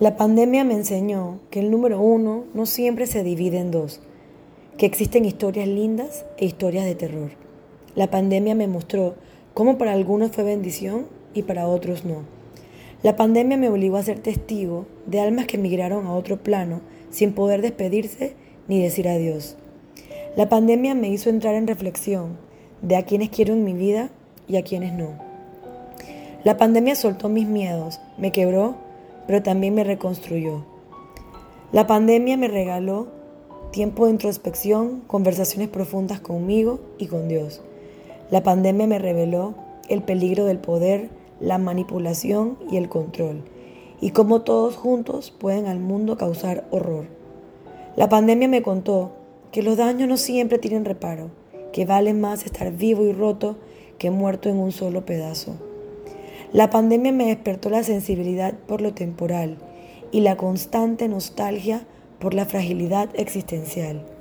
La pandemia me enseñó que el número uno no siempre se divide en dos, que existen historias lindas e historias de terror. La pandemia me mostró cómo para algunos fue bendición y para otros no. La pandemia me obligó a ser testigo de almas que emigraron a otro plano sin poder despedirse ni decir adiós. La pandemia me hizo entrar en reflexión de a quienes quiero en mi vida y a quienes no. La pandemia soltó mis miedos, me quebró pero también me reconstruyó. La pandemia me regaló tiempo de introspección, conversaciones profundas conmigo y con Dios. La pandemia me reveló el peligro del poder, la manipulación y el control, y cómo todos juntos pueden al mundo causar horror. La pandemia me contó que los daños no siempre tienen reparo, que vale más estar vivo y roto que muerto en un solo pedazo. La pandemia me despertó la sensibilidad por lo temporal y la constante nostalgia por la fragilidad existencial.